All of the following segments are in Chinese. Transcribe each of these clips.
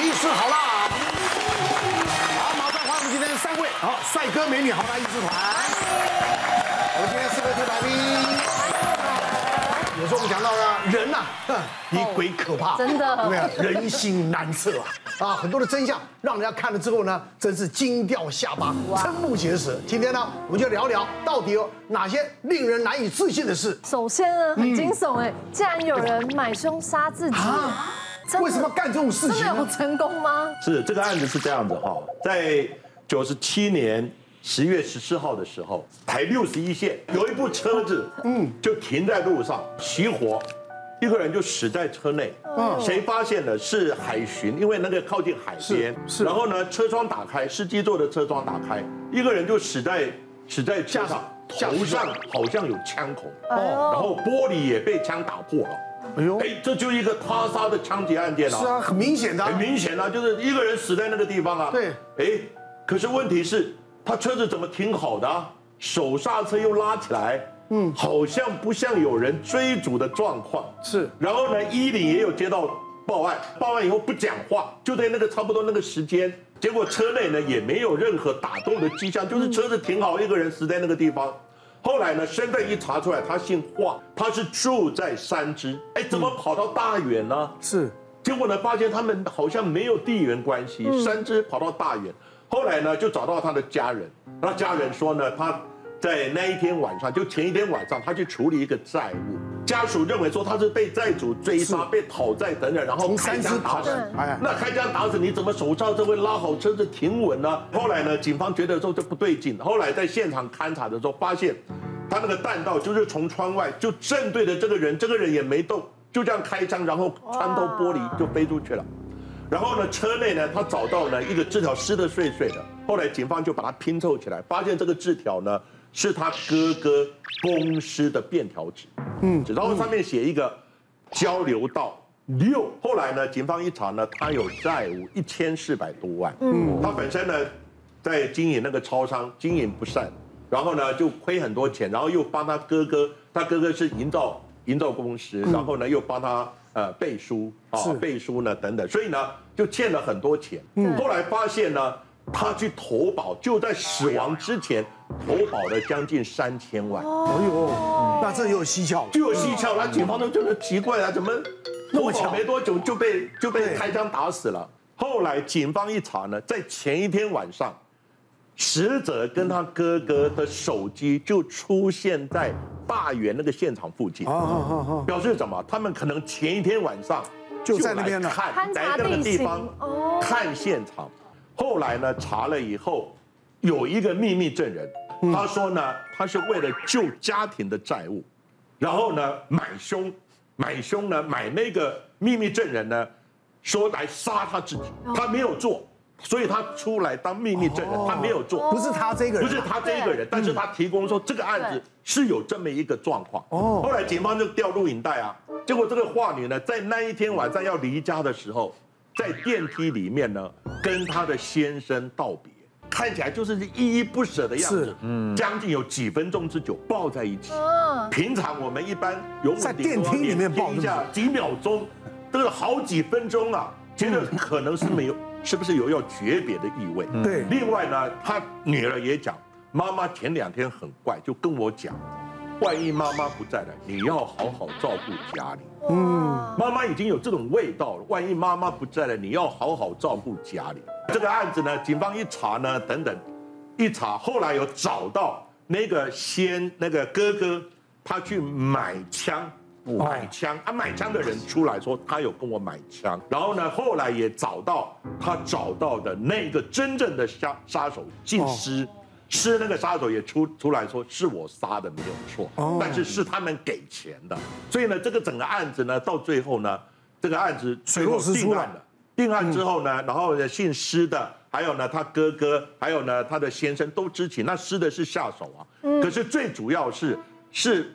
医师好辣。好，马上欢迎我们今天三位好帅哥美女好辣医师团。我们今天四位特来宾。有时候我们讲到了人呐，比鬼可怕，真的，对不对？人心难测啊！啊，很多的真相让人家看了之后呢，真是惊掉下巴，瞠目结舌。今天呢，我们就聊聊到底有哪些令人难以置信的事。首先呢，很惊悚哎，竟然有人买凶杀自己啊！为什么干这种事情？真的有成功吗？是这个案子是这样子哈，在九十七年。十月十四号的时候，台六十一线有一部车子，嗯，就停在路上起火，一个人就死在车内。嗯，谁发现的？是海巡，因为那个靠近海边。是。然后呢，车窗打开，司机座的车窗打开，一个人就死在死在车上，头上好像有枪孔。哦。然后玻璃也被枪打破了。哎呦，哎，这就一个他杀的枪击案件了。是啊，很明显的。很明显啊，就是一个人死在那个地方啊。对。哎，可是问题是。他车子怎么停好的？手刹车又拉起来，嗯，好像不像有人追逐的状况。是，然后呢，一零也有接到报案，报案以后不讲话，就在那个差不多那个时间，结果车内呢也没有任何打斗的迹象，就是车子停好，一个人死在那个地方。后来呢，身份一查出来，他姓华，他是住在三芝，哎，怎么跑到大远呢？是，结果呢，发现他们好像没有地缘关系，三芝跑到大远。后来呢，就找到他的家人。那家人说呢，他在那一天晚上，就前一天晚上，他去处理一个债务。家属认为说他是被债主追杀、被讨债等等，然后开枪打死。哎，那开枪打死你怎么手刹车会拉好，车子停稳呢？后来呢，警方觉得说这不对劲。后来在现场勘查的时候，发现他那个弹道就是从窗外就正对着这个人，这个人也没动，就这样开枪，然后穿透玻璃就飞出去了。然后呢，车内呢，他找到了一个字条，湿的碎碎的。后来警方就把它拼凑起来，发现这个字条呢是他哥哥公司的便条纸，嗯，然后上面写一个交流道六。后来呢，警方一查呢，他有债务一千四百多万，嗯，他本身呢在经营那个超商，经营不善，然后呢就亏很多钱，然后又帮他哥哥，他哥哥是营造营造公司，然后呢又帮他。呃，背书啊，背书呢，等等，所以呢，就欠了很多钱。嗯，后来发现呢，他去投保，就在死亡之前投保了将近三千万。哎呦，那这有蹊跷，就有蹊跷。那警方都觉得奇怪啊，怎么投保没多久就被就被开枪打死了？后来警方一查呢，在前一天晚上，死者跟他哥哥的手机就出现在。大园那个现场附近，表示什么？他们可能前一天晚上就在那边看，在那个地方看现场。后来呢，查了以后，有一个秘密证人，他说呢，他是为了救家庭的债务，然后呢，买凶，买凶呢，买那个秘密证人呢，说来杀他自己，他没有做。所以他出来当秘密证人，他没有做，不是他这个人，不是他这一个人，但是他提供说这个案子是有这么一个状况。哦，后来警方就调录影带啊，结果这个华女呢，在那一天晚上要离家的时候，在电梯里面呢，跟她的先生道别，看起来就是依依不舍的样子，嗯，将近有几分钟之久抱在一起。平常我们一般有在电梯里面抱一下几秒钟，都是好几分钟啊，觉得可能是没有。是不是有要诀别的意味？对。另外呢，他女儿也讲，妈妈前两天很怪，就跟我讲，万一妈妈不在了，你要好好照顾家里。嗯。妈妈已经有这种味道了，万一妈妈不在了，你要好好照顾家里。这个案子呢，警方一查呢，等等，一查，后来有找到那个先那个哥哥，他去买枪。买枪啊！买枪的人出来说，他有跟我买枪。然后呢，后来也找到他找到的那个真正的杀杀手，姓施，施那个杀手也出出来说是我杀的没有错，但是是他们给钱的。所以呢，这个整个案子呢，到最后呢，这个案子最后定案了。定案之后呢，然后呢，姓施的，还有呢他哥哥，还有呢他的先生都知情。那施的是下手啊，可是最主要是是。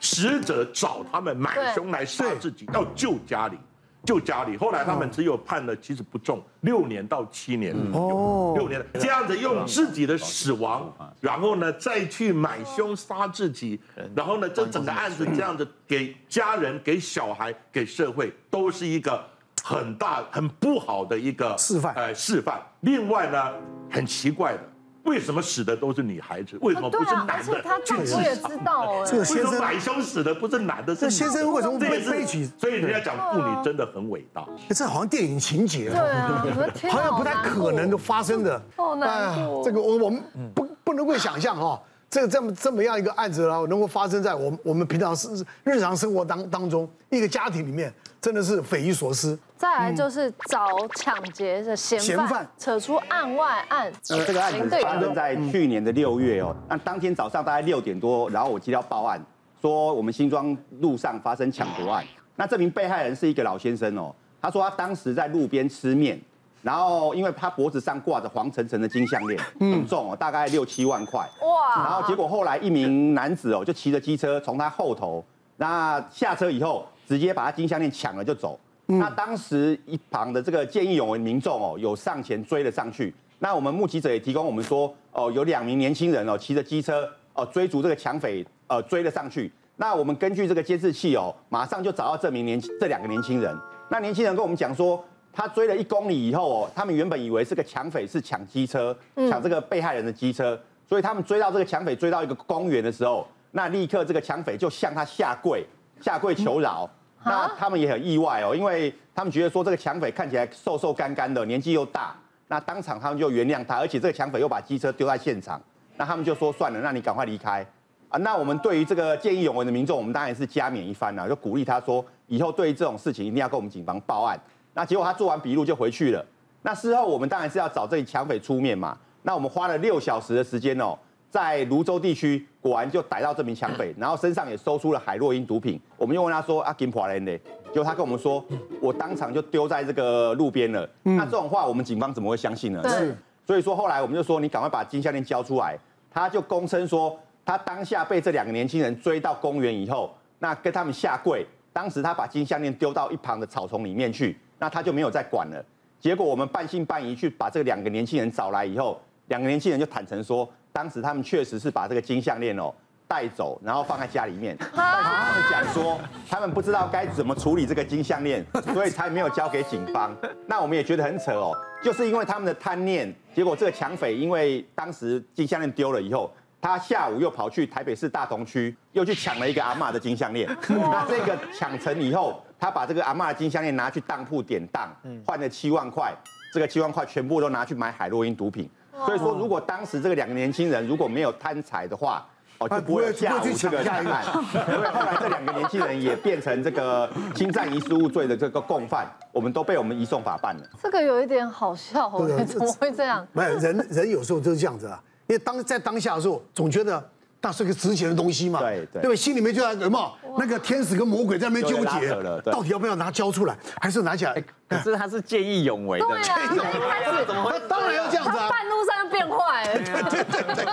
死者找他们买凶来杀自己，要救家里，救家里。后来他们只有判了，其实不重，六年到七年。哦，六年这样子用自己的死亡，然后呢再去买凶杀自己，然后呢这整个案子这样子给家人、给小孩、给社会都是一个很大很不好的一个示范。呃，示范。另外呢，很奇怪的。为什么死的都是女孩子？为什么不是男的？而且他丈夫也知道，这个先生买凶死的不是男的，这先生为什么被悲剧？所以人家讲妇女真的很伟大。这好像电影情节，对啊，好像不太可能的发生的。好难过，这个我我们不不能够想象哈，这个这么这么样一个案子然后能够发生在我们我们平常是日常生活当当中一个家庭里面。真的是匪夷所思。再来就是找抢劫的嫌犯，扯出案外案。呃，这个案子发生在去年的六月哦。那当天早上大概六点多，然后我接到报案，说我们新庄路上发生抢夺案。那这名被害人是一个老先生哦，他说他当时在路边吃面，然后因为他脖子上挂着黄澄澄的金项链，很重哦，大概六七万块。哇！然后结果后来一名男子哦，就骑着机车从他后头，那下车以后。直接把他金项链抢了就走。那当时一旁的这个见义勇为民众哦，有上前追了上去。那我们目击者也提供我们说，哦，有两名年轻人哦，骑着机车哦追逐这个抢匪，呃，追了上去。那我们根据这个监视器哦，马上就找到这名年这两个年轻人。那年轻人跟我们讲说，他追了一公里以后哦，他们原本以为是个抢匪是抢机车，抢这个被害人的机车，所以他们追到这个抢匪追到一个公园的时候，那立刻这个抢匪就向他下跪。下跪求饶，那他们也很意外哦，因为他们觉得说这个抢匪看起来瘦瘦干干的，年纪又大，那当场他们就原谅他，而且这个抢匪又把机车丢在现场，那他们就说算了，那你赶快离开啊。那我们对于这个见义勇为的民众，我们当然是加冕一番了，就鼓励他说以后对于这种事情一定要跟我们警方报案。那结果他做完笔录就回去了。那事后我们当然是要找这里抢匪出面嘛，那我们花了六小时的时间哦。在泸州地区，果然就逮到这名抢匪，然后身上也搜出了海洛因毒品。我们又问他说：“啊，金破人呢？”结果他跟我们说：“我当场就丢在这个路边了。”那这种话，我们警方怎么会相信呢？是。所以说后来我们就说：“你赶快把金项链交出来。”他就供称说，他当下被这两个年轻人追到公园以后，那跟他们下跪。当时他把金项链丢到一旁的草丛里面去，那他就没有再管了。结果我们半信半疑去把这两个年轻人找来以后，两个年轻人就坦诚说。当时他们确实是把这个金项链哦带走，然后放在家里面。但是他们讲说，他们不知道该怎么处理这个金项链，所以才没有交给警方。那我们也觉得很扯哦，就是因为他们的贪念，结果这个抢匪因为当时金项链丢了以后，他下午又跑去台北市大同区，又去抢了一个阿嬷的金项链。那这个抢成以后，他把这个阿嬷的金项链拿去当铺典当，换了七万块，这个七万块全部都拿去买海洛因毒品。所以说，如果当时这个两个年轻人如果没有贪财的话，哦，就不会下午这个抢案。因为后来这两个年轻人也变成这个侵占遗失物罪的这个共犯，我们都被我们移送法办了。这个有一点好笑，怎么会这样？没有人，人有时候就是这样子啊，因为当在当下的时候，总觉得。那是个值钱的东西嘛？对对，对吧？心里面就在什么？那个天使跟魔鬼在那边纠结，到底要不要拿交出来，还是拿起来？可是他是见义勇为的，对啊，一开始 怎么会？当然要这样子啊！半路上就变坏，对对对对，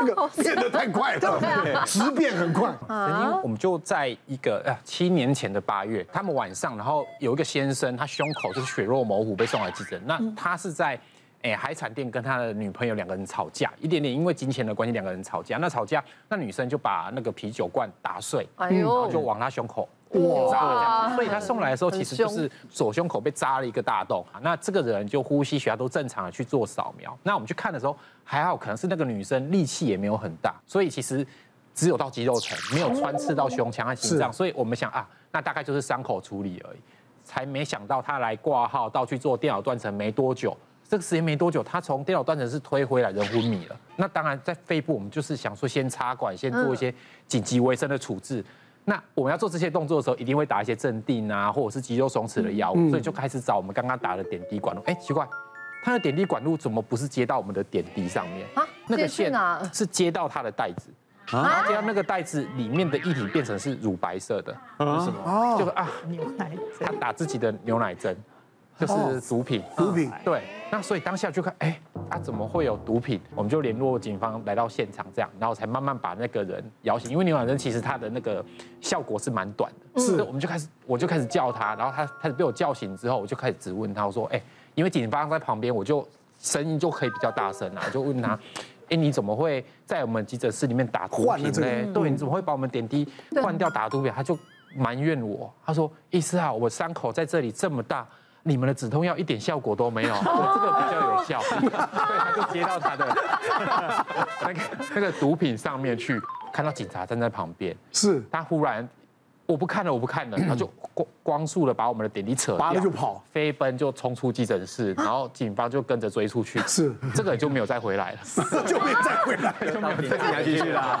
这个变得太快了，直变很快。曾经我们就在一个呃七年前的八月，他们晚上，然后有一个先生，他胸口就是血肉模糊，被送来急诊。那他是在。哎，海产店跟他的女朋友两个人吵架，一点点因为金钱的关系，两个人吵架。那吵架，那女生就把那个啤酒罐打碎，哎，然后就往他胸口扎了。所以他送来的时候，其实就是左胸口被扎了一个大洞。那这个人就呼吸、血压都正常的去做扫描。那我们去看的时候，还好，可能是那个女生力气也没有很大，所以其实只有到肌肉层，没有穿刺到胸腔和心脏。所以我们想啊，那大概就是伤口处理而已。才没想到他来挂号到去做电脑断层没多久。这个时间没多久，他从电脑断层室推回来，人昏迷了。那当然，在肺部我们就是想说，先插管，先做一些紧急维生的处置。那我们要做这些动作的时候，一定会打一些镇定啊，或者是肌肉松弛的药物，所以就开始找我们刚刚打的点滴管路。哎，奇怪，他的点滴管路怎么不是接到我们的点滴上面？啊，那个线是接到他的袋子啊，接到那个袋子里面的液体变成是乳白色的，为什么？就是啊，牛奶针，他打自己的牛奶针。就是毒品，毒品对，那所以当下就看，哎，他怎么会有毒品？我们就联络警方来到现场，这样，然后才慢慢把那个人摇醒。因为牛奶针其实它的那个效果是蛮短的，是，我们就开始，我就开始叫他，然后他开始被我叫醒之后，我就开始质问他，我说，哎，因为警方在旁边，我就声音就可以比较大声啊，我就问他，哎，你怎么会在我们急诊室里面打毒品呢？对，你怎么会把我们点滴换掉打毒品？他就。埋怨我，他说：“医师啊，我伤口在这里这么大，你们的止痛药一点效果都没有，我这个比较有效。”所以他就接到他的 那个那个毒品上面去，看到警察站在旁边，是。他忽然。我不看了，我不看了，他就光光速的把我们的点滴扯掉，拔了就跑，飞奔就冲出急诊室，然后警方就跟着追出去，是。这个就没有再回来了，就没有再回来，就没有再进来继续啦。